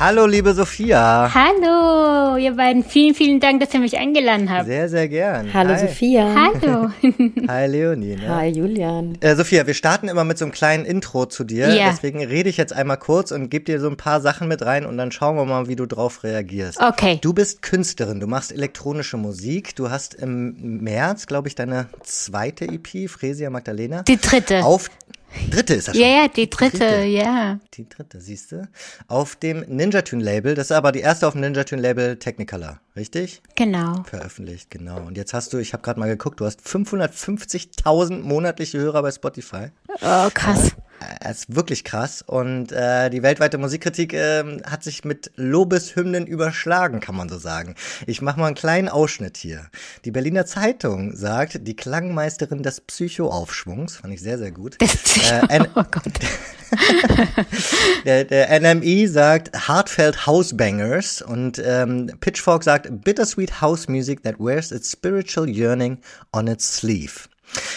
Hallo, liebe Sophia. Hallo, ihr beiden. Vielen, vielen Dank, dass ihr mich eingeladen habt. Sehr, sehr gern. Hallo, Hi. Sophia. Hallo. Hi, Leonie. Ne? Hi, Julian. Äh, Sophia, wir starten immer mit so einem kleinen Intro zu dir. Ja. Deswegen rede ich jetzt einmal kurz und gebe dir so ein paar Sachen mit rein und dann schauen wir mal, wie du drauf reagierst. Okay. Du bist Künstlerin, du machst elektronische Musik. Du hast im März, glaube ich, deine zweite EP, Fresia Magdalena. Die dritte. Auf Dritte ist das schon. Ja, ja, die dritte, dritte, ja. Die dritte, siehst du? Auf dem Ninja Tune Label, das ist aber die erste auf dem Ninja Tune Label Technicolor, richtig? Genau. Veröffentlicht, genau. Und jetzt hast du, ich habe gerade mal geguckt, du hast 550.000 monatliche Hörer bei Spotify. Oh, krass. Das ist wirklich krass. Und äh, die weltweite Musikkritik äh, hat sich mit Lobeshymnen überschlagen, kann man so sagen. Ich mache mal einen kleinen Ausschnitt hier. Die Berliner Zeitung sagt, die Klangmeisterin des Psychoaufschwungs, fand ich sehr, sehr gut. Äh, oh Gott. der, der NME sagt Heartfelt Housebangers und ähm, Pitchfork sagt Bittersweet House Music that wears its spiritual yearning on its sleeve.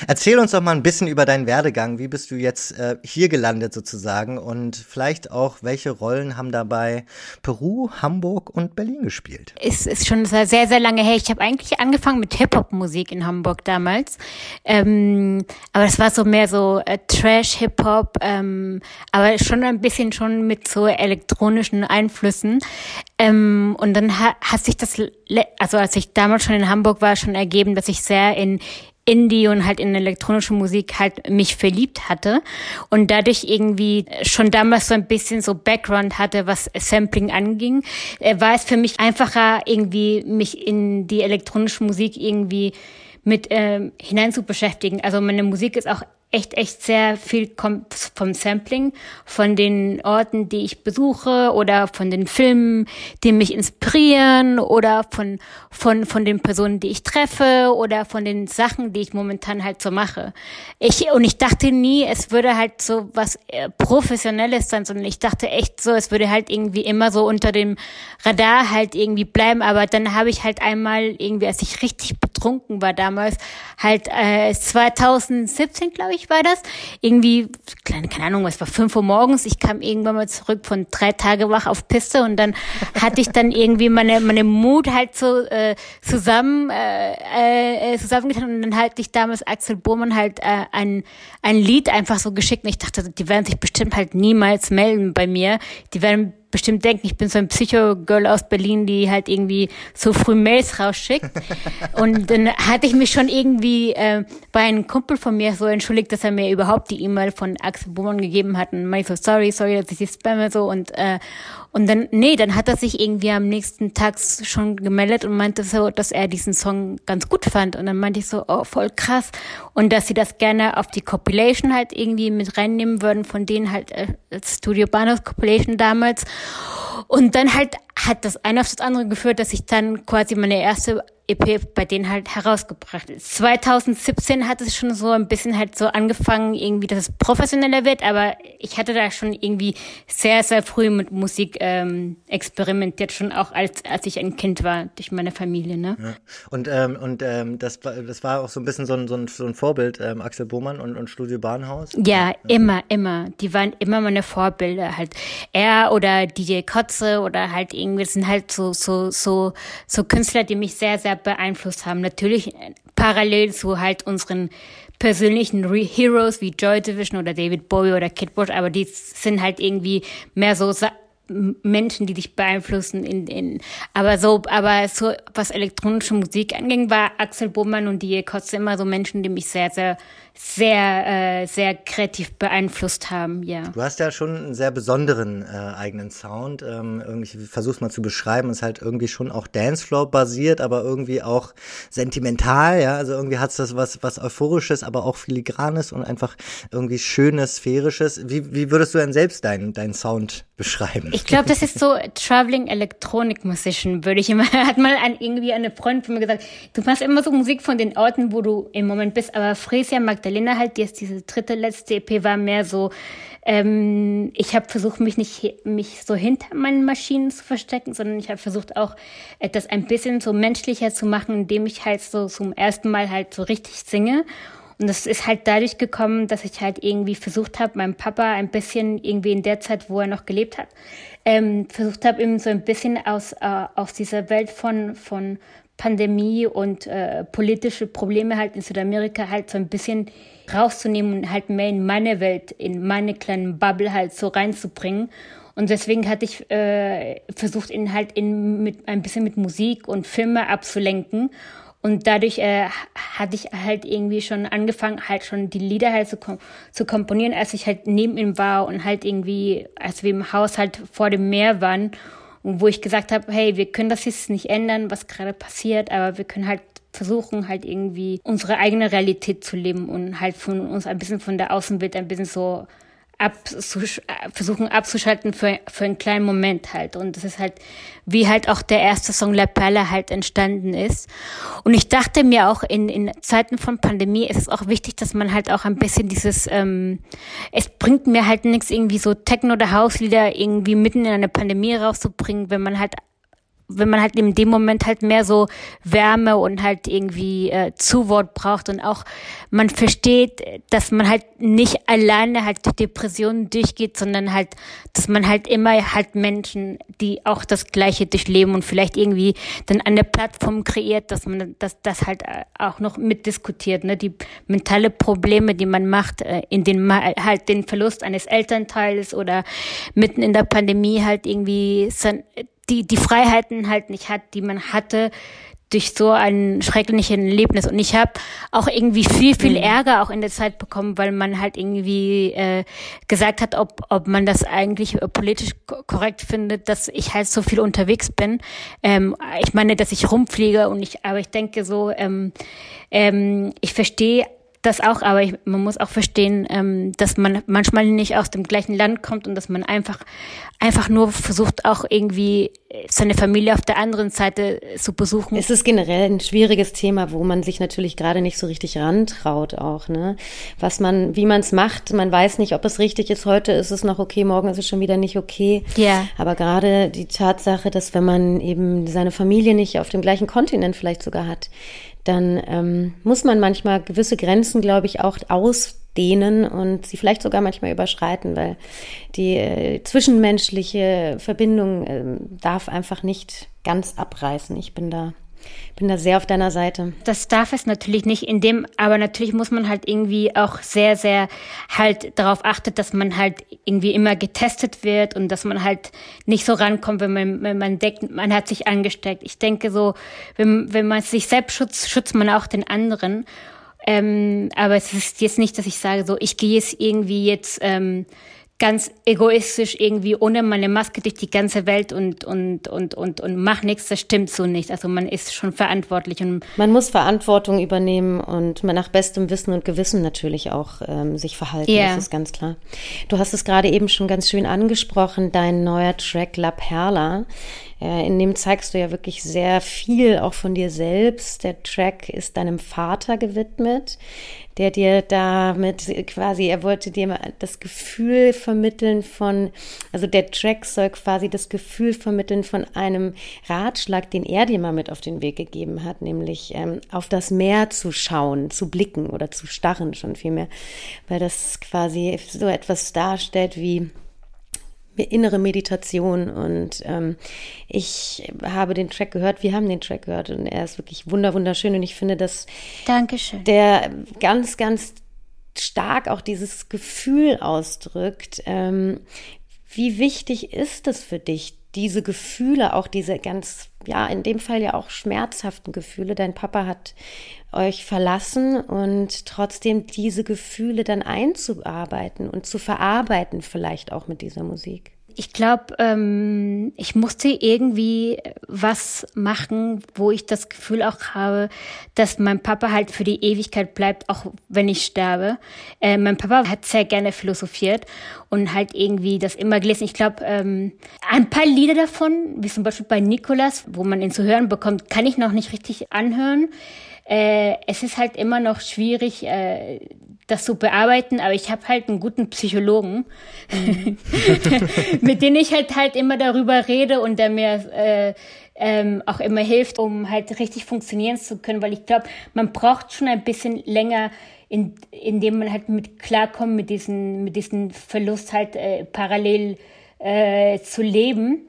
Erzähl uns doch mal ein bisschen über deinen Werdegang. Wie bist du jetzt äh, hier gelandet sozusagen und vielleicht auch, welche Rollen haben dabei Peru, Hamburg und Berlin gespielt? Es ist schon sehr, sehr lange her. Ich habe eigentlich angefangen mit Hip-Hop-Musik in Hamburg damals. Ähm, aber es war so mehr so äh, Trash-Hip-Hop, ähm, aber schon ein bisschen schon mit so elektronischen Einflüssen. Ähm, und dann ha hat sich das, also als ich damals schon in Hamburg war, schon ergeben, dass ich sehr in Indie und halt in elektronische Musik halt mich verliebt hatte und dadurch irgendwie schon damals so ein bisschen so Background hatte, was Sampling anging, äh, war es für mich einfacher irgendwie mich in die elektronische Musik irgendwie mit ähm, hinein zu beschäftigen. Also meine Musik ist auch echt, echt sehr viel kommt vom Sampling, von den Orten, die ich besuche oder von den Filmen, die mich inspirieren oder von, von, von den Personen, die ich treffe oder von den Sachen, die ich momentan halt so mache. Ich, und ich dachte nie, es würde halt so was äh, Professionelles sein, sondern ich dachte echt so, es würde halt irgendwie immer so unter dem Radar halt irgendwie bleiben, aber dann habe ich halt einmal irgendwie, als ich richtig betrunken war damals, halt äh, 2017, glaube ich, ich war das. Irgendwie, keine, keine Ahnung, es war fünf Uhr morgens. Ich kam irgendwann mal zurück von drei Tage wach auf Piste und dann hatte ich dann irgendwie meine, meine Mut halt so äh, zusammen äh, äh, zusammengetan und dann hatte ich damals Axel Bohrmann halt äh, ein, ein Lied einfach so geschickt und ich dachte, die werden sich bestimmt halt niemals melden bei mir. Die werden bestimmt denken, ich bin so ein Psycho-Girl aus Berlin, die halt irgendwie so früh Mails rausschickt. und dann hatte ich mich schon irgendwie äh, bei einem Kumpel von mir so entschuldigt, dass er mir überhaupt die E-Mail von Axel Buhmann gegeben hat. Und meinte so, sorry, sorry, dass ich die spamme so. Und, äh, und dann, nee, dann hat er sich irgendwie am nächsten Tag schon gemeldet und meinte so, dass er diesen Song ganz gut fand. Und dann meinte ich so, oh, voll krass. Und dass sie das gerne auf die Compilation halt irgendwie mit reinnehmen würden, von denen halt äh, Studio Bahnhof Compilation damals. Und dann halt hat das eine auf das andere geführt, dass ich dann quasi meine erste EP bei denen halt herausgebracht ist. 2017 hat es schon so ein bisschen halt so angefangen, irgendwie, dass es professioneller wird, aber ich hatte da schon irgendwie sehr, sehr früh mit Musik ähm, experimentiert, schon auch als, als ich ein Kind war, durch meine Familie. Ne? Ja. Und, ähm, und ähm, das, das war auch so ein bisschen so ein, so ein, so ein Vorbild, ähm, Axel Bohmann und, und Studio Bahnhaus? Ja, ja, immer, immer. Die waren immer meine Vorbilder. Halt er oder DJ Kotze oder halt irgendwie, das sind halt so, so, so, so Künstler, die mich sehr, sehr beeinflusst haben. Natürlich äh, parallel zu halt unseren persönlichen Re Heroes wie Joy Division oder David Bowie oder Kid Bush, aber die sind halt irgendwie mehr so Menschen, die dich beeinflussen in, in aber so, aber so was elektronische Musik anging, war Axel Bohmann und die Kotze immer so Menschen, die mich sehr, sehr sehr, äh, sehr kreativ beeinflusst haben, ja. Du hast ja schon einen sehr besonderen äh, eigenen Sound. Ähm, irgendwie, versuch's mal zu beschreiben, ist halt irgendwie schon auch Dancefloor-basiert, aber irgendwie auch sentimental, ja. Also irgendwie hat's das was, was Euphorisches, aber auch filigranes und einfach irgendwie schönes, sphärisches. Wie, wie würdest du denn selbst deinen, deinen Sound beschreiben? Ich glaube, das ist so Traveling Electronic Musician, würde ich immer, hat mal ein, irgendwie eine Freundin von mir gesagt, du machst immer so Musik von den Orten, wo du im Moment bist, aber Fresia Magdalena halt, die ist diese dritte, letzte EP war mehr so, ähm, ich habe versucht, mich nicht mich so hinter meinen Maschinen zu verstecken, sondern ich habe versucht auch etwas ein bisschen so menschlicher zu machen, indem ich halt so zum ersten Mal halt so richtig singe. Und das ist halt dadurch gekommen, dass ich halt irgendwie versucht habe, meinem Papa ein bisschen irgendwie in der Zeit, wo er noch gelebt hat, ähm, versucht habe, ihm so ein bisschen aus, äh, aus dieser Welt von, von Pandemie und äh, politische Probleme halt in Südamerika halt so ein bisschen rauszunehmen und halt mehr in meine Welt, in meine kleinen Bubble halt so reinzubringen. Und deswegen hatte ich äh, versucht, ihn halt in, mit, ein bisschen mit Musik und Filme abzulenken. Und dadurch äh, hatte ich halt irgendwie schon angefangen, halt schon die Lieder halt zu, kom zu komponieren, als ich halt neben ihm war und halt irgendwie, als wir im Haus halt vor dem Meer waren und wo ich gesagt habe, hey, wir können das jetzt nicht ändern, was gerade passiert, aber wir können halt versuchen, halt irgendwie unsere eigene Realität zu leben und halt von uns ein bisschen von der Außenwelt ein bisschen so abzusch versuchen abzuschalten für, für einen kleinen Moment halt. Und das ist halt, wie halt auch der erste Song La Perla halt entstanden ist. Und ich dachte mir auch, in, in Zeiten von Pandemie ist es auch wichtig, dass man halt auch ein bisschen dieses, ähm, es bringt mir halt nichts, irgendwie so Techno- oder Hauslieder irgendwie mitten in eine Pandemie rauszubringen, wenn man halt wenn man halt in dem Moment halt mehr so Wärme und halt irgendwie äh, Zuwort braucht und auch man versteht, dass man halt nicht alleine halt durch Depressionen durchgeht, sondern halt, dass man halt immer halt Menschen, die auch das Gleiche durchleben und vielleicht irgendwie dann eine Plattform kreiert, dass man das, das halt äh, auch noch mitdiskutiert, ne, die mentale Probleme, die man macht, äh, in den halt den Verlust eines Elternteils oder mitten in der Pandemie halt irgendwie die, die Freiheiten halt nicht hat, die man hatte durch so ein schreckliches Erlebnis. Und ich habe auch irgendwie viel, viel mhm. Ärger auch in der Zeit bekommen, weil man halt irgendwie äh, gesagt hat, ob, ob man das eigentlich politisch korrekt findet, dass ich halt so viel unterwegs bin. Ähm, ich meine, dass ich rumfliege und ich, aber ich denke so, ähm, ähm, ich verstehe das auch, aber ich, man muss auch verstehen, ähm, dass man manchmal nicht aus dem gleichen Land kommt und dass man einfach einfach nur versucht auch irgendwie seine Familie auf der anderen Seite zu besuchen. Es ist generell ein schwieriges Thema, wo man sich natürlich gerade nicht so richtig rantraut auch, ne? Was man, wie man es macht, man weiß nicht, ob es richtig ist. Heute ist es noch okay, morgen ist es schon wieder nicht okay. Ja. Aber gerade die Tatsache, dass wenn man eben seine Familie nicht auf dem gleichen Kontinent vielleicht sogar hat, dann ähm, muss man manchmal gewisse Grenzen, glaube ich, auch ausdehnen und sie vielleicht sogar manchmal überschreiten, weil die äh, zwischenmenschliche Verbindung äh, darf einfach nicht ganz abreißen. Ich bin da bin da sehr auf deiner Seite. Das darf es natürlich nicht in dem, aber natürlich muss man halt irgendwie auch sehr, sehr halt darauf achtet, dass man halt irgendwie immer getestet wird und dass man halt nicht so rankommt, wenn man, wenn man denkt, man hat sich angesteckt. Ich denke so, wenn, wenn man sich selbst schützt, schützt man auch den anderen. Ähm, aber es ist jetzt nicht, dass ich sage so, ich gehe jetzt irgendwie jetzt ähm, ganz egoistisch irgendwie ohne meine Maske durch die ganze Welt und, und, und, und, und mach nichts, das stimmt so nicht. Also man ist schon verantwortlich. Und man muss Verantwortung übernehmen und man nach bestem Wissen und Gewissen natürlich auch ähm, sich verhalten, yeah. das ist ganz klar. Du hast es gerade eben schon ganz schön angesprochen, dein neuer Track La Perla. Äh, in dem zeigst du ja wirklich sehr viel auch von dir selbst. Der Track ist deinem Vater gewidmet, der dir damit quasi, er wollte dir das Gefühl vermitteln von, also der Track soll quasi das Gefühl vermitteln von einem Ratschlag, den er dir mal mit auf den Weg gegeben hat, nämlich ähm, auf das Meer zu schauen, zu blicken oder zu starren schon vielmehr, weil das quasi so etwas darstellt wie innere Meditation und ähm, ich habe den Track gehört, wir haben den Track gehört und er ist wirklich wunder wunderschön und ich finde, dass Dankeschön. der ganz, ganz stark auch dieses Gefühl ausdrückt. Ähm, wie wichtig ist es für dich, diese Gefühle, auch diese ganz, ja, in dem Fall ja auch schmerzhaften Gefühle, dein Papa hat euch verlassen und trotzdem diese Gefühle dann einzuarbeiten und zu verarbeiten, vielleicht auch mit dieser Musik. Ich glaube, ähm, ich musste irgendwie was machen, wo ich das Gefühl auch habe, dass mein Papa halt für die Ewigkeit bleibt, auch wenn ich sterbe. Äh, mein Papa hat sehr gerne philosophiert und halt irgendwie das immer gelesen. Ich glaube, ähm, ein paar Lieder davon, wie zum Beispiel bei Nikolas, wo man ihn zu hören bekommt, kann ich noch nicht richtig anhören. Äh, es ist halt immer noch schwierig, äh, das zu bearbeiten, aber ich habe halt einen guten Psychologen, mhm. mit dem ich halt halt immer darüber rede und der mir äh, ähm, auch immer hilft, um halt richtig funktionieren zu können, weil ich glaube, man braucht schon ein bisschen länger, in, in dem man halt mit klarkommt, mit diesen, mit diesem Verlust halt äh, parallel äh, zu leben.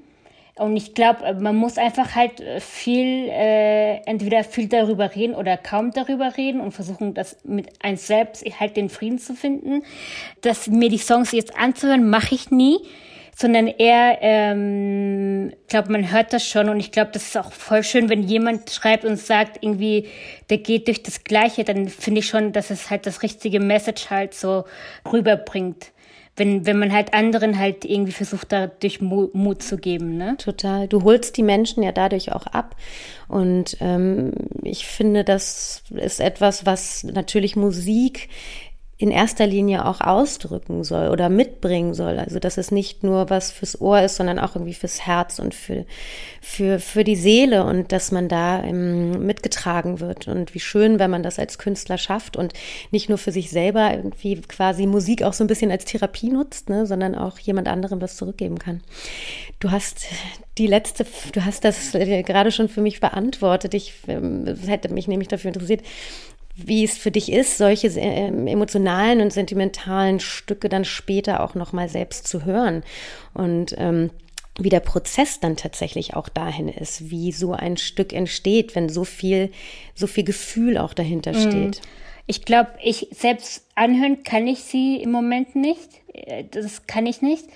Und ich glaube, man muss einfach halt äh, viel, äh, entweder viel darüber reden oder kaum darüber reden und versuchen, das mit einem selbst halt den Frieden zu finden. Dass mir die Songs jetzt anzuhören, mache ich nie, sondern eher, ähm, glaube man hört das schon und ich glaube, das ist auch voll schön, wenn jemand schreibt und sagt, irgendwie, der geht durch das Gleiche, dann finde ich schon, dass es halt das richtige Message halt so rüberbringt wenn, wenn man halt anderen halt irgendwie versucht, dadurch Mut zu geben. Ne? Total. Du holst die Menschen ja dadurch auch ab. Und ähm, ich finde, das ist etwas, was natürlich Musik in erster Linie auch ausdrücken soll oder mitbringen soll. Also dass es nicht nur was fürs Ohr ist, sondern auch irgendwie fürs Herz und für, für, für die Seele und dass man da ähm, mitgetragen wird. Und wie schön, wenn man das als Künstler schafft und nicht nur für sich selber irgendwie quasi Musik auch so ein bisschen als Therapie nutzt, ne, sondern auch jemand anderem was zurückgeben kann. Du hast die letzte, du hast das äh, gerade schon für mich beantwortet. Ich ähm, hätte mich nämlich dafür interessiert, wie es für dich ist, solche ähm, emotionalen und sentimentalen Stücke dann später auch noch mal selbst zu hören und ähm, wie der Prozess dann tatsächlich auch dahin ist, wie so ein Stück entsteht, wenn so viel, so viel Gefühl auch dahinter mhm. steht. Ich glaube, ich selbst anhören kann ich sie im Moment nicht. Äh, das kann ich nicht.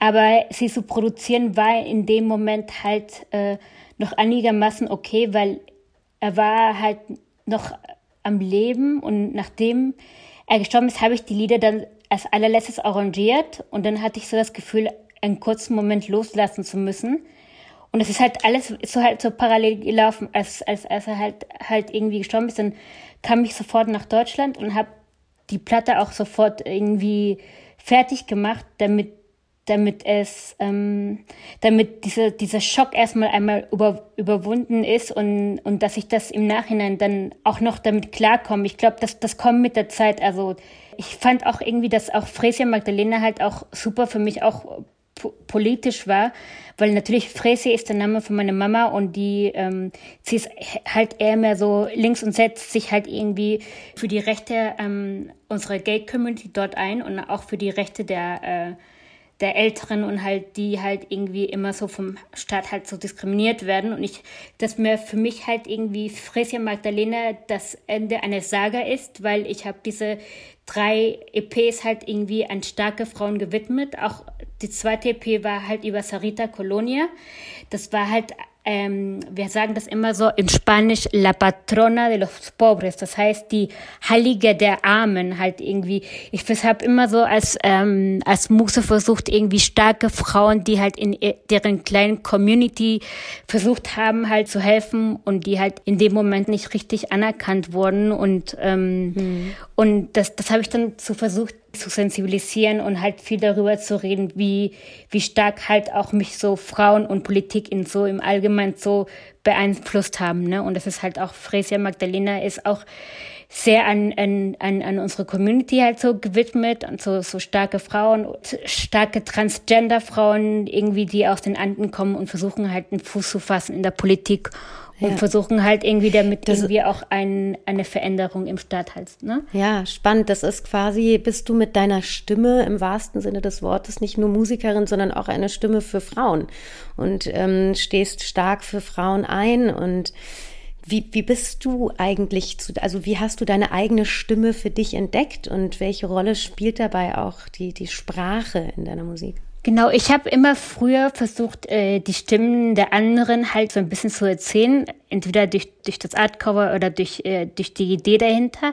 Aber sie zu produzieren war in dem Moment halt äh, noch einigermaßen okay, weil er war halt noch am Leben und nachdem er gestorben ist, habe ich die Lieder dann als allerletztes arrangiert und dann hatte ich so das Gefühl, einen kurzen Moment loslassen zu müssen. Und es ist halt alles so halt so parallel gelaufen, als, als, als er halt, halt irgendwie gestorben ist. Dann kam ich sofort nach Deutschland und habe die Platte auch sofort irgendwie fertig gemacht, damit damit es, ähm, damit diese, dieser Schock erstmal einmal über, überwunden ist und, und dass ich das im Nachhinein dann auch noch damit klarkomme. Ich glaube, das, das kommt mit der Zeit. Also ich fand auch irgendwie, dass auch Fresia Magdalena halt auch super für mich auch politisch war, weil natürlich Fresi ist der Name von meiner Mama und die, ähm, sie ist halt eher mehr so links und setzt sich halt irgendwie für die Rechte ähm, unserer Gay-Community dort ein und auch für die Rechte der äh, der Älteren und halt die halt irgendwie immer so vom Staat halt so diskriminiert werden und ich, dass mir für mich halt irgendwie Fresia Magdalena das Ende einer Saga ist, weil ich habe diese drei EPs halt irgendwie an starke Frauen gewidmet. Auch die zweite EP war halt über Sarita Colonia. Das war halt ähm, wir sagen das immer so in Spanisch, la patrona de los pobres, das heißt die Heilige der Armen halt irgendwie. Ich habe immer so als, ähm, als Muse versucht, irgendwie starke Frauen, die halt in deren kleinen Community versucht haben, halt zu helfen und die halt in dem Moment nicht richtig anerkannt wurden und, ähm, hm. und das, das habe ich dann so versucht, zu sensibilisieren und halt viel darüber zu reden, wie, wie stark halt auch mich so Frauen und Politik in so im Allgemeinen so beeinflusst haben. Ne? Und das ist halt auch, Fresia Magdalena ist auch sehr an, an, an, an unsere Community halt so gewidmet und so, so starke Frauen, starke Transgender-Frauen irgendwie, die aus den Anden kommen und versuchen halt einen Fuß zu fassen in der Politik und ja. versuchen halt irgendwie damit das, irgendwie auch ein, eine Veränderung im Staat halt. Ne? Ja, spannend. Das ist quasi, bist du mit deiner Stimme im wahrsten Sinne des Wortes nicht nur Musikerin, sondern auch eine Stimme für Frauen und ähm, stehst stark für Frauen ein und wie, wie bist du eigentlich zu, also wie hast du deine eigene Stimme für dich entdeckt und welche Rolle spielt dabei auch die, die Sprache in deiner Musik? Genau, ich habe immer früher versucht, äh, die Stimmen der anderen halt so ein bisschen zu erzählen, entweder durch, durch das Artcover oder durch, äh, durch die Idee dahinter.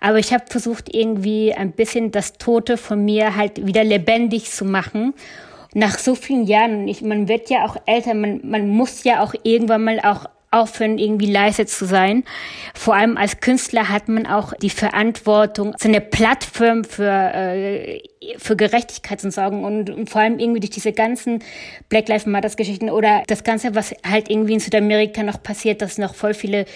Aber ich habe versucht, irgendwie ein bisschen das Tote von mir halt wieder lebendig zu machen. Nach so vielen Jahren, ich, man wird ja auch älter, man, man muss ja auch irgendwann mal auch aufhören, irgendwie leise zu sein. Vor allem als Künstler hat man auch die Verantwortung, so eine Plattform für, äh, für Gerechtigkeit zu sorgen und, und vor allem irgendwie durch diese ganzen Black Lives Matters Geschichten oder das Ganze, was halt irgendwie in Südamerika noch passiert, dass noch voll viele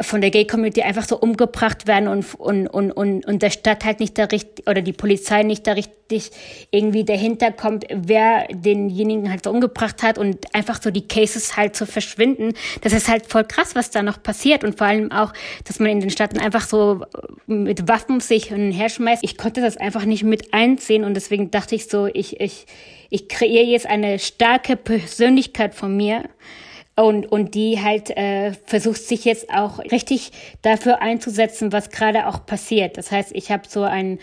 von der Gay-Community einfach so umgebracht werden und, und, und, und, und der Stadt halt nicht da richtig, oder die Polizei nicht da richtig irgendwie dahinter kommt, wer denjenigen halt so umgebracht hat und einfach so die Cases halt so verschwinden. Das ist halt voll krass, was da noch passiert und vor allem auch, dass man in den Staaten einfach so mit Waffen sich hin und her schmeißt. Ich konnte das einfach nicht mit einsehen und deswegen dachte ich so, ich, ich, ich kreiere jetzt eine starke Persönlichkeit von mir, und, und die halt äh, versucht sich jetzt auch richtig dafür einzusetzen, was gerade auch passiert. Das heißt, ich habe so ein,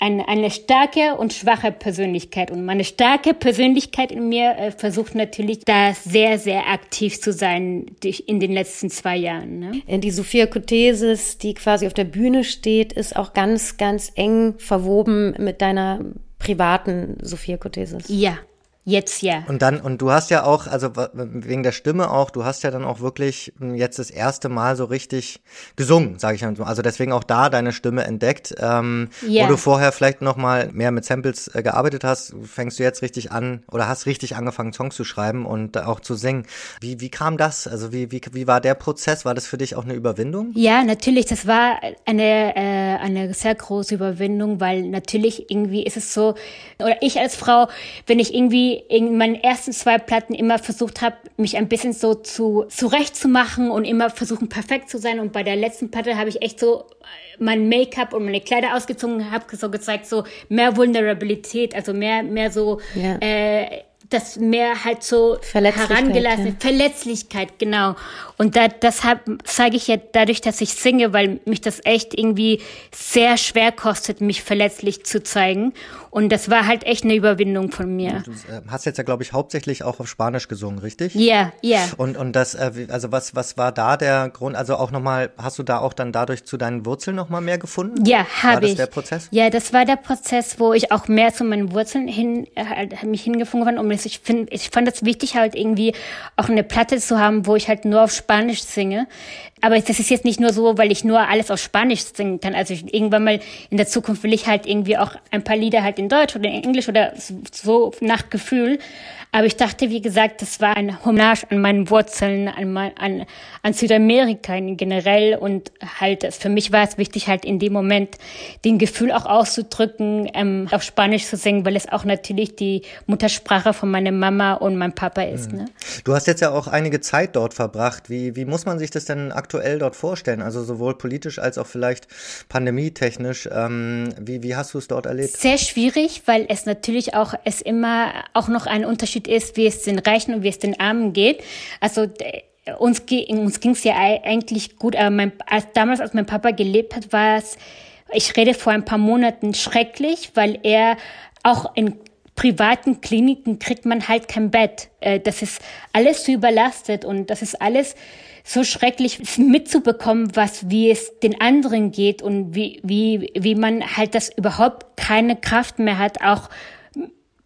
ein, eine starke und schwache Persönlichkeit. Und meine starke Persönlichkeit in mir äh, versucht natürlich, da sehr, sehr aktiv zu sein durch, in den letzten zwei Jahren. Ne? Die Sophia Kotesis, die quasi auf der Bühne steht, ist auch ganz, ganz eng verwoben mit deiner privaten Sophia Kotesis. Ja, Jetzt ja. Und dann, und du hast ja auch, also wegen der Stimme auch, du hast ja dann auch wirklich hm, jetzt das erste Mal so richtig gesungen, sage ich mal. Also deswegen auch da deine Stimme entdeckt. Ähm, yeah. Wo du vorher vielleicht noch mal mehr mit Samples äh, gearbeitet hast, fängst du jetzt richtig an oder hast richtig angefangen, Songs zu schreiben und auch zu singen. Wie, wie kam das? Also wie, wie, wie war der Prozess? War das für dich auch eine Überwindung? Ja, natürlich. Das war eine, äh, eine sehr große Überwindung, weil natürlich irgendwie ist es so, oder ich als Frau, wenn ich irgendwie in meinen ersten zwei Platten immer versucht habe, mich ein bisschen so zu zurechtzumachen und immer versuchen perfekt zu sein. Und bei der letzten Platte habe ich echt so äh, mein Make-up und meine Kleider ausgezogen, habe so gezeigt, so mehr Vulnerabilität, also mehr, mehr so ja. äh, das mehr halt so herangelassen, ja. Verletzlichkeit, genau. Und da, deshalb zeige ich ja dadurch, dass ich singe, weil mich das echt irgendwie sehr schwer kostet, mich verletzlich zu zeigen. Und das war halt echt eine Überwindung von mir. Du äh, hast jetzt ja, glaube ich, hauptsächlich auch auf Spanisch gesungen, richtig? Ja, ja. Und, und das, äh, also was, was war da der Grund? Also auch nochmal, hast du da auch dann dadurch zu deinen Wurzeln nochmal mehr gefunden? Ja, habe ich. War das der Prozess? Ja, das war der Prozess, wo ich auch mehr zu meinen Wurzeln hin, äh, mich hingefunden habe. Und ich finde, ich fand es wichtig, halt irgendwie auch eine Platte zu haben, wo ich halt nur auf Spanisch singe. Aber das ist jetzt nicht nur so, weil ich nur alles auf Spanisch singen kann. Also ich, irgendwann mal in der Zukunft will ich halt irgendwie auch ein paar Lieder halt in Deutsch oder in Englisch oder so nach Gefühl. Aber ich dachte, wie gesagt, das war ein Hommage an meine Wurzeln, an, an, an Südamerika generell. Und halt, für mich war es wichtig, halt in dem Moment den Gefühl auch auszudrücken, ähm, auf Spanisch zu singen, weil es auch natürlich die Muttersprache von meiner Mama und meinem Papa ist. Mhm. Ne? Du hast jetzt ja auch einige Zeit dort verbracht. Wie, wie muss man sich das denn aktuell dort vorstellen? Also sowohl politisch als auch vielleicht pandemietechnisch. Ähm, wie, wie hast du es dort erlebt? Sehr schwierig, weil es natürlich auch, es immer auch noch ein Unterschied Unterschied ist, wie es den Reichen und wie es den Armen geht. Also uns, uns ging es ja eigentlich gut, aber mein, als, damals, als mein Papa gelebt hat, war es, ich rede vor ein paar Monaten schrecklich, weil er auch in privaten Kliniken kriegt man halt kein Bett. Äh, das ist alles so überlastet und das ist alles so schrecklich mitzubekommen, was, wie es den anderen geht und wie, wie, wie man halt das überhaupt keine Kraft mehr hat, auch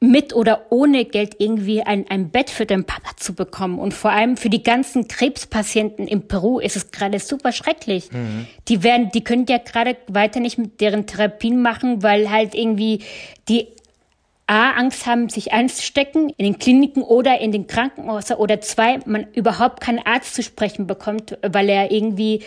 mit oder ohne Geld irgendwie ein, ein Bett für den Papa zu bekommen. Und vor allem für die ganzen Krebspatienten in Peru ist es gerade super schrecklich. Mhm. Die werden, die können ja gerade weiter nicht mit deren Therapien machen, weil halt irgendwie die A, Angst haben, sich einzustecken in den Kliniken oder in den Krankenhäusern oder zwei, man überhaupt keinen Arzt zu sprechen bekommt, weil er irgendwie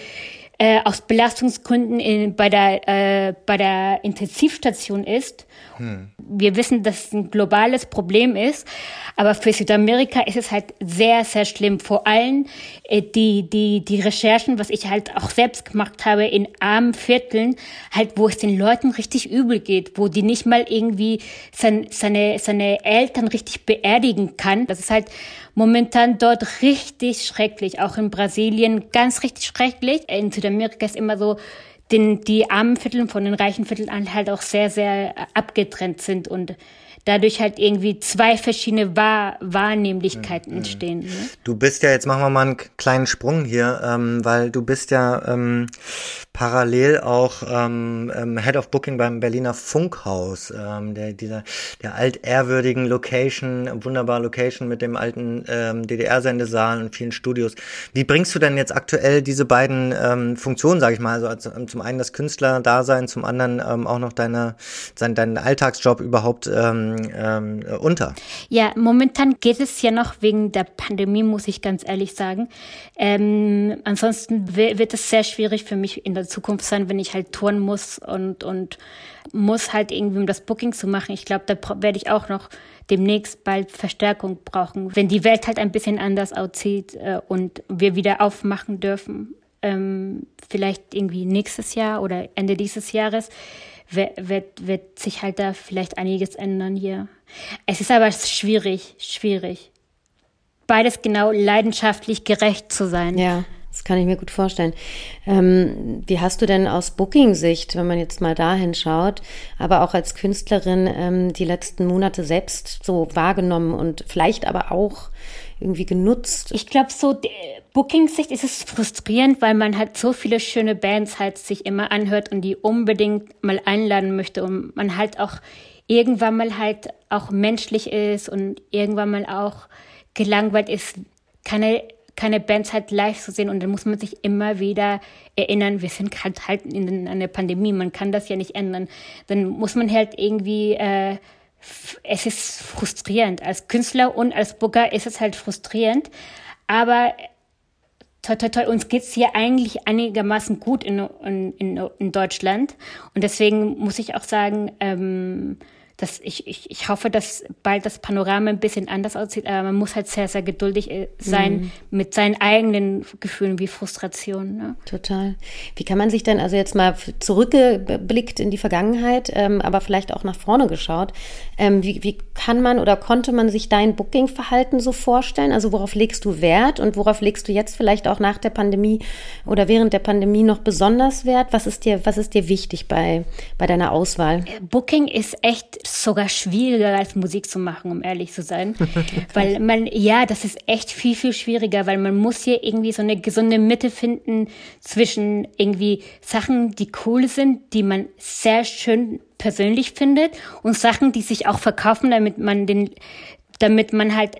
äh, aus Belastungsgründen in, bei, der, äh, bei der Intensivstation ist. Hm. Wir wissen, dass es ein globales Problem ist, aber für Südamerika ist es halt sehr, sehr schlimm. Vor allem äh, die, die, die Recherchen, was ich halt auch selbst gemacht habe in armen Vierteln, halt, wo es den Leuten richtig übel geht, wo die nicht mal irgendwie sein, seine, seine Eltern richtig beerdigen kann. Das ist halt momentan dort richtig schrecklich. Auch in Brasilien ganz richtig schrecklich. In Südamerika ist immer so, den, die armen Viertel von den reichen Vierteln halt auch sehr, sehr abgetrennt sind und dadurch halt irgendwie zwei verschiedene Wahr Wahrnehmlichkeiten mhm. entstehen. Ne? Du bist ja, jetzt machen wir mal einen kleinen Sprung hier, ähm, weil du bist ja ähm, parallel auch ähm, ähm, Head of Booking beim Berliner Funkhaus, ähm, der, dieser, der altehrwürdigen Location, wunderbar Location mit dem alten ähm, DDR-Sendesaal und vielen Studios. Wie bringst du denn jetzt aktuell diese beiden ähm, Funktionen, sage ich mal, also zum einen das Künstler-Dasein, zum anderen ähm, auch noch deine, dein, deinen Alltagsjob überhaupt ähm, ähm, unter? Ja, momentan geht es ja noch wegen der Pandemie, muss ich ganz ehrlich sagen. Ähm, ansonsten wird es sehr schwierig für mich in der Zukunft sein, wenn ich halt touren muss und, und muss halt irgendwie, um das Booking zu machen. Ich glaube, da werde ich auch noch demnächst bald Verstärkung brauchen. Wenn die Welt halt ein bisschen anders aussieht äh, und wir wieder aufmachen dürfen, ähm, vielleicht irgendwie nächstes Jahr oder Ende dieses Jahres, wird, wird sich halt da vielleicht einiges ändern hier. Es ist aber schwierig, schwierig. Beides genau leidenschaftlich gerecht zu sein. Ja. Das kann ich mir gut vorstellen. Ähm, wie hast du denn aus Booking-Sicht, wenn man jetzt mal dahin schaut, aber auch als Künstlerin ähm, die letzten Monate selbst so wahrgenommen und vielleicht aber auch irgendwie genutzt? Ich glaube, so Booking-Sicht ist es frustrierend, weil man halt so viele schöne Bands halt sich immer anhört und die unbedingt mal einladen möchte und man halt auch irgendwann mal halt auch menschlich ist und irgendwann mal auch gelangweilt ist, keine keine Bands halt live zu sehen und dann muss man sich immer wieder erinnern, wir sind halt halt in einer Pandemie, man kann das ja nicht ändern. Dann muss man halt irgendwie, äh, es ist frustrierend. Als Künstler und als Booker ist es halt frustrierend, aber toll, toll, toll, uns geht's hier eigentlich einigermaßen gut in, in, in, Deutschland. Und deswegen muss ich auch sagen, ähm, das, ich, ich, ich hoffe, dass bald das Panorama ein bisschen anders aussieht, aber man muss halt sehr, sehr geduldig äh, sein mhm. mit seinen eigenen Gefühlen wie Frustration. Ne? Total. Wie kann man sich denn, also jetzt mal zurückgeblickt in die Vergangenheit, ähm, aber vielleicht auch nach vorne geschaut, ähm, wie, wie kann man oder konnte man sich dein Booking-Verhalten so vorstellen? Also worauf legst du Wert und worauf legst du jetzt vielleicht auch nach der Pandemie oder während der Pandemie noch besonders Wert? Was ist dir, was ist dir wichtig bei, bei deiner Auswahl? Booking ist echt sogar schwieriger als Musik zu machen, um ehrlich zu sein. weil man, ja, das ist echt viel, viel schwieriger, weil man muss hier irgendwie so eine gesunde Mitte finden zwischen irgendwie Sachen, die cool sind, die man sehr schön persönlich findet und Sachen, die sich auch verkaufen, damit man den, damit man halt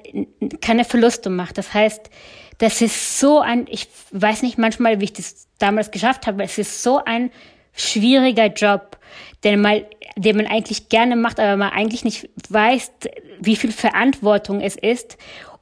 keine Verluste macht. Das heißt, das ist so ein, ich weiß nicht manchmal, wie ich das damals geschafft habe, es ist so ein schwieriger Job, den man, den man eigentlich gerne macht, aber man eigentlich nicht weiß, wie viel Verantwortung es ist.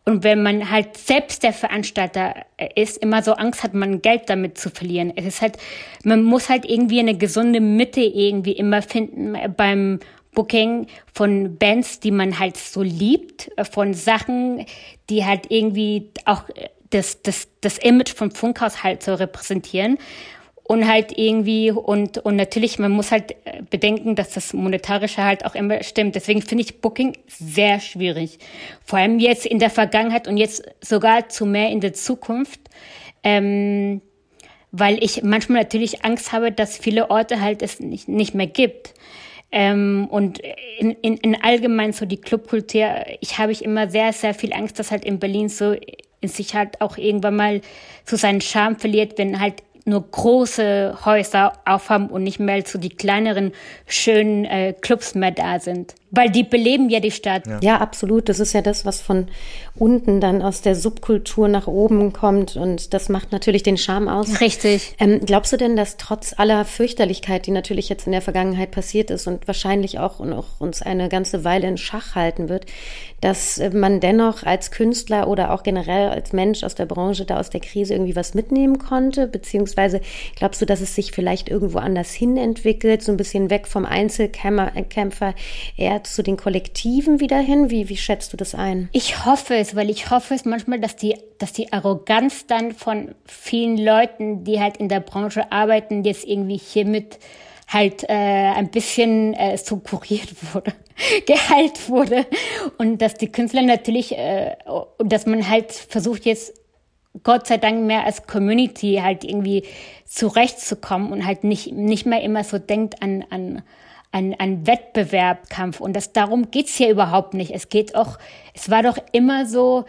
Und wenn man halt selbst der Veranstalter ist, immer so Angst hat, man Geld damit zu verlieren. Es ist halt, man muss halt irgendwie eine gesunde Mitte irgendwie immer finden beim Booking von Bands, die man halt so liebt, von Sachen, die halt irgendwie auch das, das, das Image vom Funkhaus halt so repräsentieren und halt irgendwie und und natürlich man muss halt äh, bedenken, dass das monetarische halt auch immer stimmt. Deswegen finde ich Booking sehr schwierig, vor allem jetzt in der Vergangenheit und jetzt sogar zu mehr in der Zukunft, ähm, weil ich manchmal natürlich Angst habe, dass viele Orte halt es nicht nicht mehr gibt. Ähm, und in, in, in allgemein so die Clubkultur, ich habe ich immer sehr, sehr viel Angst, dass halt in Berlin so in sich halt auch irgendwann mal so seinen Charme verliert, wenn halt nur große Häuser aufhaben und nicht mehr so die kleineren, schönen äh, Clubs mehr da sind. Weil die beleben ja die Stadt. Ja. ja. absolut. Das ist ja das, was von unten dann aus der Subkultur nach oben kommt. Und das macht natürlich den Charme aus. Richtig. Ähm, glaubst du denn, dass trotz aller Fürchterlichkeit, die natürlich jetzt in der Vergangenheit passiert ist und wahrscheinlich auch, und auch uns eine ganze Weile in Schach halten wird, dass man dennoch als Künstler oder auch generell als Mensch aus der Branche da aus der Krise irgendwie was mitnehmen konnte? Beziehungsweise glaubst du, dass es sich vielleicht irgendwo anders hin entwickelt, so ein bisschen weg vom Einzelkämpfer, eher zu den Kollektiven wieder hin? Wie, wie schätzt du das ein? Ich hoffe es, weil ich hoffe es manchmal, dass die, dass die Arroganz dann von vielen Leuten, die halt in der Branche arbeiten, jetzt irgendwie hiermit halt äh, ein bisschen äh, so kuriert wurde, geheilt wurde und dass die Künstler natürlich äh, dass man halt versucht jetzt Gott sei Dank mehr als Community halt irgendwie zurechtzukommen und halt nicht nicht mehr immer so denkt an an ein, ein Wettbewerbkampf. Und das, darum geht's hier überhaupt nicht. Es geht auch, es war doch immer so,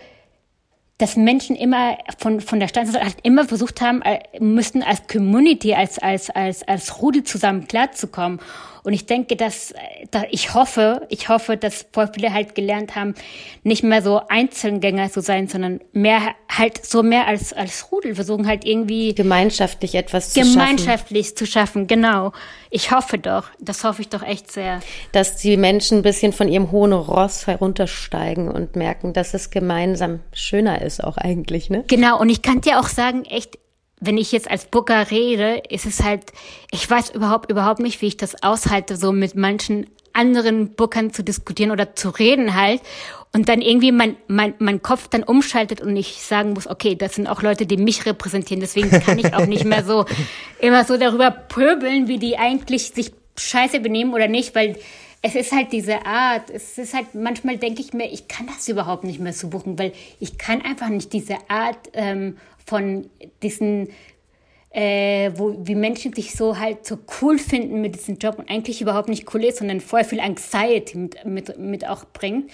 dass Menschen immer von, von der Steinzeit halt immer versucht haben, äh, müssten als Community, als, als, als, als Rudel zusammen klarzukommen. Und ich denke, dass, dass ich hoffe, ich hoffe, dass voll viele halt gelernt haben, nicht mehr so Einzelgänger zu sein, sondern mehr halt so mehr als als Rudel versuchen halt irgendwie gemeinschaftlich etwas zu gemeinschaftlich schaffen. Gemeinschaftlich zu schaffen, genau. Ich hoffe doch, das hoffe ich doch echt sehr. Dass die Menschen ein bisschen von ihrem hohen Ross heruntersteigen und merken, dass es gemeinsam schöner ist auch eigentlich, ne? Genau, und ich kann dir auch sagen, echt, wenn ich jetzt als Booker rede, ist es halt, ich weiß überhaupt, überhaupt nicht, wie ich das aushalte, so mit manchen anderen Bookern zu diskutieren oder zu reden halt. Und dann irgendwie mein, mein, mein Kopf dann umschaltet und ich sagen muss, okay, das sind auch Leute, die mich repräsentieren. Deswegen kann ich auch nicht mehr so immer so darüber pöbeln, wie die eigentlich sich scheiße benehmen oder nicht, weil es ist halt diese Art, es ist halt, manchmal denke ich mir, ich kann das überhaupt nicht mehr so buchen, weil ich kann einfach nicht diese Art ähm, von diesen äh, wo, wie Menschen sich so halt so cool finden mit diesem Job und eigentlich überhaupt nicht cool ist, sondern voll viel Anxiety mit, mit, mit auch bringt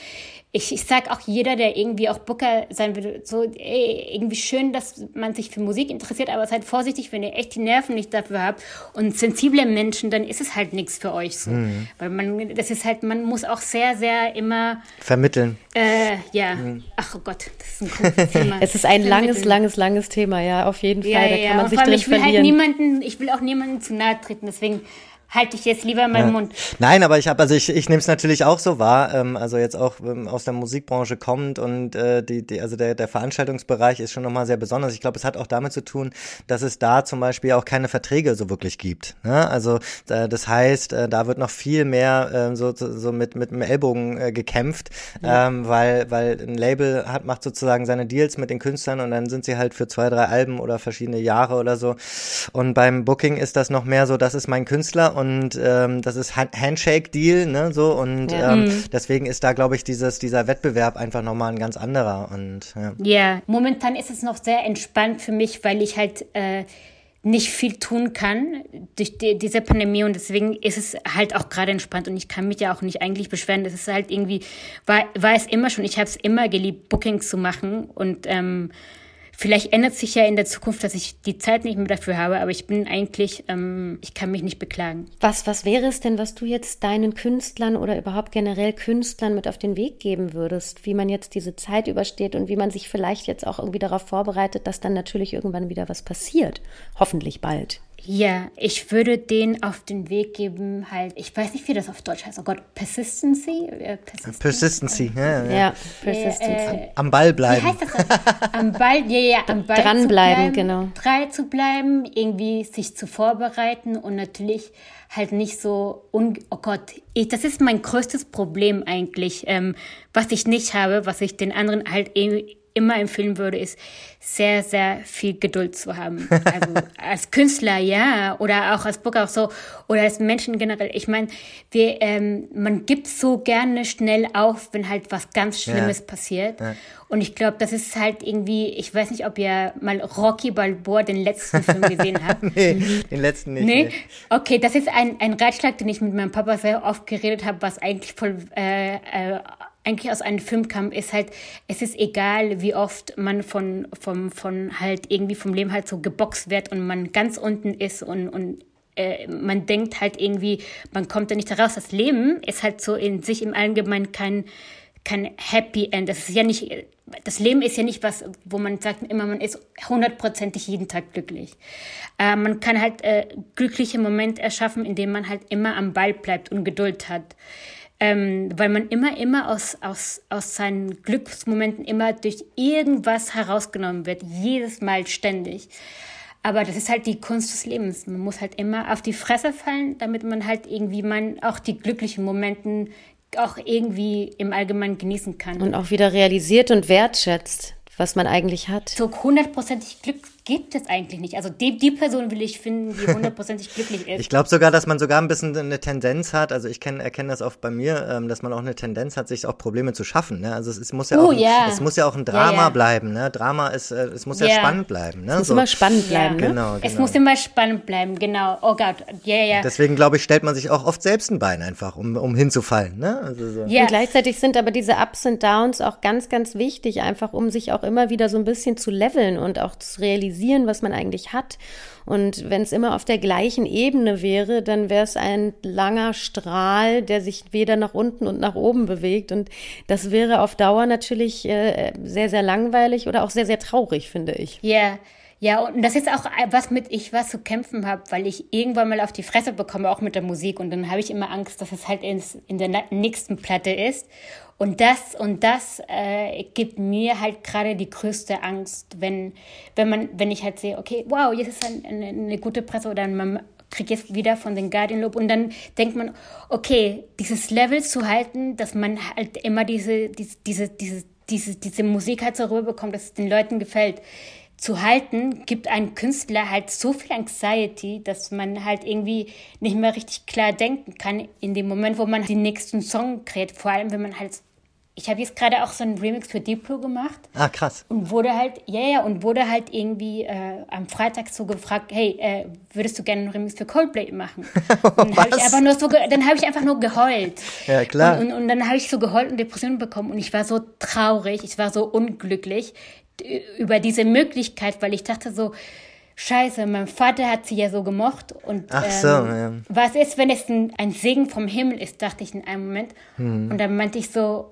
ich, ich sag auch jeder, der irgendwie auch Booker sein will, so, ey, irgendwie schön, dass man sich für Musik interessiert, aber seid vorsichtig, wenn ihr echt die Nerven nicht dafür habt und sensible Menschen, dann ist es halt nichts für euch so. Mhm. Weil man, das ist halt, man muss auch sehr, sehr immer vermitteln. Äh, ja. Mhm. Ach oh Gott, das ist ein großes Thema. es ist ein langes, langes, langes Thema, ja, auf jeden Fall. Ja, da kann man sich drin ich will halt verlieren. halt niemanden, ich will auch niemanden zu nahe treten, deswegen halte ich jetzt lieber meinen ja. Mund. Nein, aber ich habe, also ich, ich nehme es natürlich auch so wahr, ähm, also jetzt auch ähm, aus der Musikbranche kommt und äh, die, die, also der, der Veranstaltungsbereich ist schon nochmal sehr besonders. Ich glaube, es hat auch damit zu tun, dass es da zum Beispiel auch keine Verträge so wirklich gibt. Ne? Also äh, das heißt, äh, da wird noch viel mehr äh, so, so mit, mit dem Ellbogen äh, gekämpft, ja. ähm, weil, weil ein Label hat, macht sozusagen seine Deals mit den Künstlern und dann sind sie halt für zwei, drei Alben oder verschiedene Jahre oder so. Und beim Booking ist das noch mehr so, das ist mein Künstler und ähm, das ist Handshake-Deal, ne, so und ja. ähm, mhm. deswegen ist da, glaube ich, dieses, dieser Wettbewerb einfach nochmal ein ganz anderer und ja. Ja, momentan ist es noch sehr entspannt für mich, weil ich halt äh, nicht viel tun kann durch die, diese Pandemie und deswegen ist es halt auch gerade entspannt und ich kann mich ja auch nicht eigentlich beschweren. Das ist halt irgendwie, war, war es immer schon, ich habe es immer geliebt, Bookings zu machen und ähm, Vielleicht ändert sich ja in der Zukunft, dass ich die Zeit nicht mehr dafür habe, aber ich bin eigentlich, ähm, ich kann mich nicht beklagen. Was, was wäre es denn, was du jetzt deinen Künstlern oder überhaupt generell Künstlern mit auf den Weg geben würdest, wie man jetzt diese Zeit übersteht und wie man sich vielleicht jetzt auch irgendwie darauf vorbereitet, dass dann natürlich irgendwann wieder was passiert? Hoffentlich bald. Ja, ich würde den auf den Weg geben, halt, ich weiß nicht, wie das auf Deutsch heißt. Oh Gott, Persistency? Äh, Persistency, Persistency ja, ja. ja Persistency. Äh, am Ball bleiben. Wie heißt das? am Ball, ja, ja, am Ball Dranbleiben, genau. Drei zu bleiben, irgendwie sich zu vorbereiten und natürlich halt nicht so, un oh Gott, ich, das ist mein größtes Problem eigentlich, ähm, was ich nicht habe, was ich den anderen halt irgendwie immer empfehlen würde, ist sehr, sehr viel Geduld zu haben. Also als Künstler, ja, oder auch als Booker auch so, oder als Menschen generell. Ich meine, wir, ähm, man gibt so gerne schnell auf, wenn halt was ganz Schlimmes ja. passiert. Ja. Und ich glaube, das ist halt irgendwie, ich weiß nicht, ob ihr mal Rocky Balboa, den letzten Film gesehen habt. nee, mhm. den letzten nicht. Nee? Okay, das ist ein, ein Ratschlag, den ich mit meinem Papa sehr oft geredet habe, was eigentlich voll äh, äh, eigentlich aus einem Film kam, ist halt, es ist egal, wie oft man von, vom, von halt irgendwie vom Leben halt so geboxt wird und man ganz unten ist und, und äh, man denkt halt irgendwie, man kommt da nicht heraus. Das Leben ist halt so in sich im Allgemeinen kein, kein Happy End. Das ist ja nicht, das Leben ist ja nicht was, wo man sagt immer, man ist hundertprozentig jeden Tag glücklich. Äh, man kann halt äh, glückliche Momente erschaffen, indem man halt immer am Ball bleibt und Geduld hat ähm, weil man immer, immer aus, aus, aus seinen Glücksmomenten immer durch irgendwas herausgenommen wird, jedes Mal ständig. Aber das ist halt die Kunst des Lebens. Man muss halt immer auf die Fresse fallen, damit man halt irgendwie man auch die glücklichen Momenten auch irgendwie im Allgemeinen genießen kann. Und auch wieder realisiert und wertschätzt, was man eigentlich hat. So hundertprozentig Glück, gibt es eigentlich nicht. Also die, die Person will ich finden, die hundertprozentig glücklich ist. Ich glaube sogar, dass man sogar ein bisschen eine Tendenz hat, also ich kenn, erkenne das oft bei mir, ähm, dass man auch eine Tendenz hat, sich auch Probleme zu schaffen. Ne? Also es, es muss ja uh, auch, ja. es muss ja auch ein Drama ja, ja. bleiben. Ne? Drama ist, äh, es muss ja, spannend bleiben. Ne? Es muss so. immer spannend bleiben. Ne? Genau, genau. Es muss immer spannend bleiben, genau. Oh Gott, ja, ja. Deswegen glaube ich, stellt man sich auch oft selbst ein Bein einfach, um, um hinzufallen. Ne? Also so. ja. Und gleichzeitig sind aber diese Ups und Downs auch ganz, ganz wichtig, einfach um sich auch immer wieder so ein bisschen zu leveln und auch zu realisieren, was man eigentlich hat. Und wenn es immer auf der gleichen Ebene wäre, dann wäre es ein langer Strahl, der sich weder nach unten und nach oben bewegt. Und das wäre auf Dauer natürlich äh, sehr, sehr langweilig oder auch sehr, sehr traurig, finde ich. Ja. Yeah. Ja, und das ist auch was mit ich was zu kämpfen habe, weil ich irgendwann mal auf die Fresse bekomme, auch mit der Musik. Und dann habe ich immer Angst, dass es halt ins, in der nächsten Platte ist. Und das und das äh, gibt mir halt gerade die größte Angst, wenn, wenn man, wenn ich halt sehe, okay, wow, jetzt ist ein, eine, eine gute Presse oder man kriegt jetzt wieder von den Guardian Lob und dann denkt man, okay, dieses Level zu halten, dass man halt immer diese, diese, diese, diese, diese, Musik halt so rüberbekommt, dass es den Leuten gefällt zu halten, gibt einem Künstler halt so viel Anxiety, dass man halt irgendwie nicht mehr richtig klar denken kann in dem Moment, wo man den nächsten Song kreiert. Vor allem, wenn man halt ich habe jetzt gerade auch so einen Remix für Diplo gemacht. Ah, krass. Und wurde halt, ja, ja, und wurde halt irgendwie äh, am Freitag so gefragt, hey, äh, würdest du gerne einen Remix für Coldplay machen? Und dann habe ich einfach nur so, dann habe ich einfach nur geheult. Ja, klar. Und, und, und dann habe ich so geheult und Depressionen bekommen und ich war so traurig, ich war so unglücklich über diese Möglichkeit, weil ich dachte so, Scheiße, mein Vater hat sie ja so gemocht. Und Ach so, ähm, ja. was ist, wenn es ein, ein, Segen vom Himmel ist, dachte ich in einem Moment. Mhm. Und dann meinte ich so,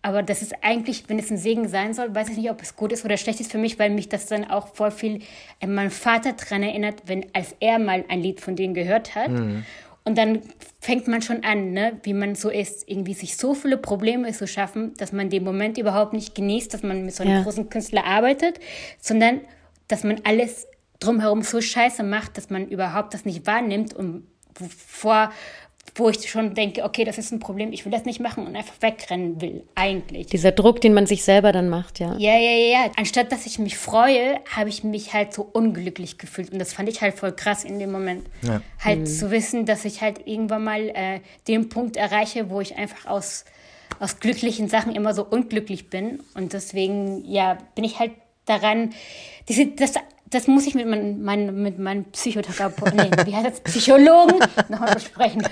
aber das ist eigentlich, wenn es ein Segen sein soll, weiß ich nicht, ob es gut ist oder schlecht ist für mich, weil mich das dann auch voll viel an meinen Vater dran erinnert, wenn als er mal ein Lied von denen gehört hat. Mhm. Und dann fängt man schon an, ne, wie man so ist, irgendwie sich so viele Probleme zu schaffen, dass man den Moment überhaupt nicht genießt, dass man mit so einem ja. großen Künstler arbeitet, sondern dass man alles drumherum so scheiße macht, dass man überhaupt das nicht wahrnimmt und vor wo ich schon denke, okay, das ist ein Problem, ich will das nicht machen und einfach wegrennen will, eigentlich. Dieser Druck, den man sich selber dann macht, ja. Ja, ja, ja, ja. Anstatt dass ich mich freue, habe ich mich halt so unglücklich gefühlt und das fand ich halt voll krass in dem Moment. Ja. Halt mhm. zu wissen, dass ich halt irgendwann mal äh, den Punkt erreiche, wo ich einfach aus, aus glücklichen Sachen immer so unglücklich bin und deswegen, ja, bin ich halt daran, diese, das das muss ich mit, mein, mein, mit meinem Psychotherapeuten, nee, wie heißt das, Psychologen nochmal besprechen.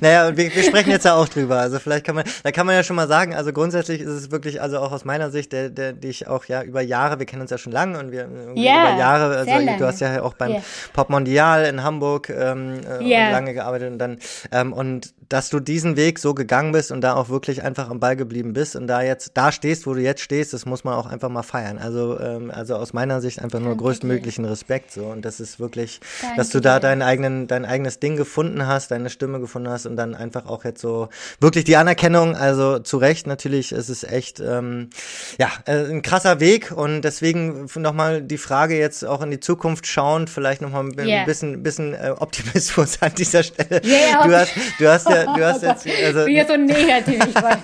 naja, und wir, wir sprechen jetzt ja auch drüber. Also vielleicht kann man, da kann man ja schon mal sagen, also grundsätzlich ist es wirklich, also auch aus meiner Sicht, der, der, die ich auch ja über Jahre, wir kennen uns ja schon lange und wir ja, über Jahre, also lange. du hast ja auch beim yeah. Pop Mondial in Hamburg ähm, yeah. Äh, lange gearbeitet und dann ähm, und dass du diesen Weg so gegangen bist und da auch wirklich einfach am Ball geblieben bist und da jetzt da stehst, wo du jetzt stehst, das muss man auch einfach mal feiern. Also ähm, also aus meiner Sicht einfach nur Danke größtmöglichen dir. Respekt so und das ist wirklich, Danke dass du da deinen eigenen dein eigenes Ding gefunden hast, deine Stimme gefunden hast und dann einfach auch jetzt so wirklich die Anerkennung. Also zu Recht natürlich, es ist echt ähm, ja äh, ein krasser Weg und deswegen nochmal die Frage jetzt auch in die Zukunft schauend, vielleicht nochmal ein yeah. bisschen bisschen äh, Optimismus an dieser Stelle. Yeah, du hast du hast ja du hast jetzt, also, ja so negativ, ich weiß.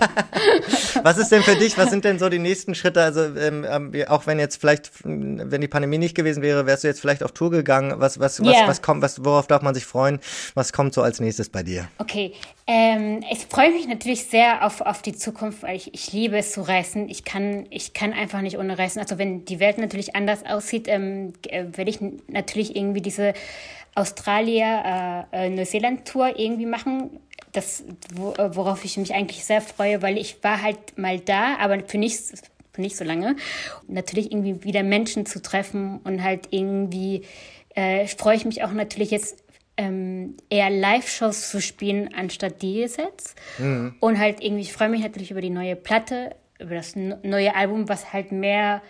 Was ist denn für dich, was sind denn so die nächsten Schritte? Also, ähm, ähm, auch wenn jetzt vielleicht, wenn die Pandemie nicht gewesen wäre, wärst du jetzt vielleicht auf Tour gegangen. Was, was, yeah. was, was kommt, was, worauf darf man sich freuen? Was kommt so als nächstes bei dir? Okay. Ähm, ich freue mich natürlich sehr auf, auf die Zukunft, weil ich, ich liebe es zu reisen. Ich kann, ich kann einfach nicht ohne reisen. Also wenn die Welt natürlich anders aussieht, ähm, äh, werde ich natürlich irgendwie diese Australier, äh, äh Neuseeland-Tour irgendwie machen das, äh, worauf ich mich eigentlich sehr freue, weil ich war halt mal da, aber für nicht, für nicht so lange. Natürlich irgendwie wieder Menschen zu treffen und halt irgendwie äh, freue ich mich auch natürlich jetzt ähm, eher Live-Shows zu spielen anstatt DJ-Sets. Mhm. Und halt irgendwie, ich freue mich natürlich über die neue Platte, über das neue Album, was halt mehr,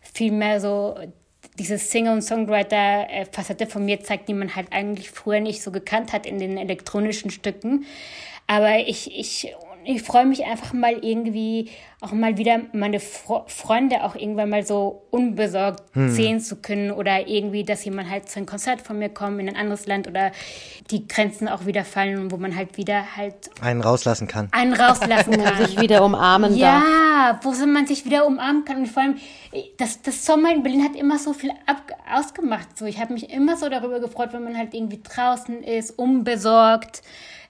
viel mehr so diese Singer- und Songwriter-Facette von mir zeigt, die man halt eigentlich früher nicht so gekannt hat in den elektronischen Stücken. Aber ich, ich, ich freue mich einfach mal irgendwie auch mal wieder meine Fro Freunde auch irgendwann mal so unbesorgt hm. sehen zu können oder irgendwie, dass jemand halt zu einem Konzert von mir kommt in ein anderes Land oder die Grenzen auch wieder fallen, wo man halt wieder halt einen rauslassen kann. Einen rauslassen kann. sich wieder umarmen ja, darf. Ja, wo man sich wieder umarmen kann und vor allem das, das Sommer in Berlin hat immer so viel ab, ausgemacht. So, ich habe mich immer so darüber gefreut, wenn man halt irgendwie draußen ist, unbesorgt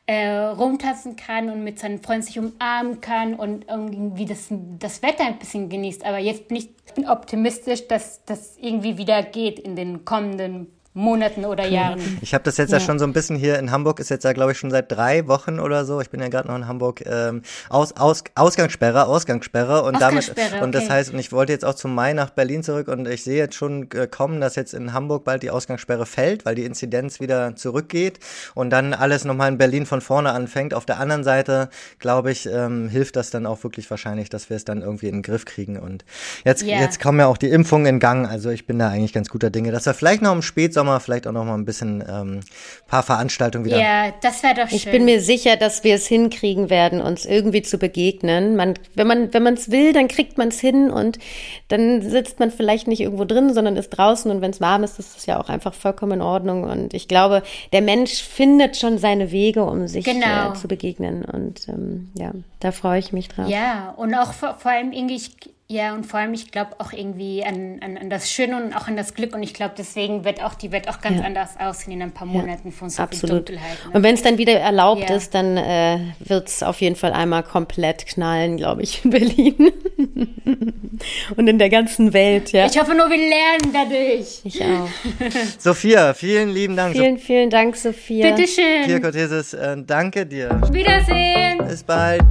äh, rumtanzen kann und mit seinen Freunden sich umarmen kann und irgendwie das, das Wetter ein bisschen genießt. Aber jetzt bin ich optimistisch, dass das irgendwie wieder geht in den kommenden Monaten oder Jahren. Ich habe das jetzt ja. ja. schon so ein bisschen hier in Hamburg, ist jetzt ja glaube ich schon seit drei Wochen oder so. Ich bin ja gerade noch in Hamburg. Ähm, aus, aus, Ausgangssperre, Ausgangssperre und damit und das heißt, und ich wollte jetzt auch zum Mai nach Berlin zurück und ich sehe jetzt schon äh, kommen, dass jetzt in Hamburg bald die Ausgangssperre fällt, weil die Inzidenz wieder zurückgeht und dann alles nochmal in Berlin von vorne anfängt. Auf der anderen Seite, glaube ich, ähm, hilft das dann auch wirklich wahrscheinlich, dass wir es dann irgendwie in den Griff kriegen. Und jetzt, yeah. jetzt kommen ja auch die Impfungen in Gang. Also ich bin da eigentlich ganz guter Dinge, dass wir vielleicht noch im Spätsommer Sommer vielleicht auch noch mal ein bisschen ähm, paar Veranstaltungen wieder. Ja, das wäre doch schön. Ich bin mir sicher, dass wir es hinkriegen werden, uns irgendwie zu begegnen. Man, wenn man wenn man es will, dann kriegt man es hin und dann sitzt man vielleicht nicht irgendwo drin, sondern ist draußen und wenn es warm ist, ist es ja auch einfach vollkommen in Ordnung. Und ich glaube, der Mensch findet schon seine Wege, um sich genau. äh, zu begegnen. Und ähm, ja, da freue ich mich drauf. Ja, und auch vor, vor allem irgendwie, ich, ja, und vor allem, ich glaube auch irgendwie an, an, an das Schöne und auch an das Glück. Und ich glaube, deswegen wird auch die Welt auch ganz ja. anders aussehen in ein paar Monaten ja, von so absolut. viel Dunkelheit. Ne? Und wenn es dann wieder erlaubt ja. ist, dann äh, wird es auf jeden Fall einmal komplett knallen, glaube ich, in Berlin. und in der ganzen Welt, ja. Ich hoffe nur, wir lernen dadurch. Ich auch. Sophia, vielen lieben Dank. Vielen, vielen Dank, Sophia. Bitteschön. Sophia Cortesis, äh, danke dir. Wiedersehen. Bis bald.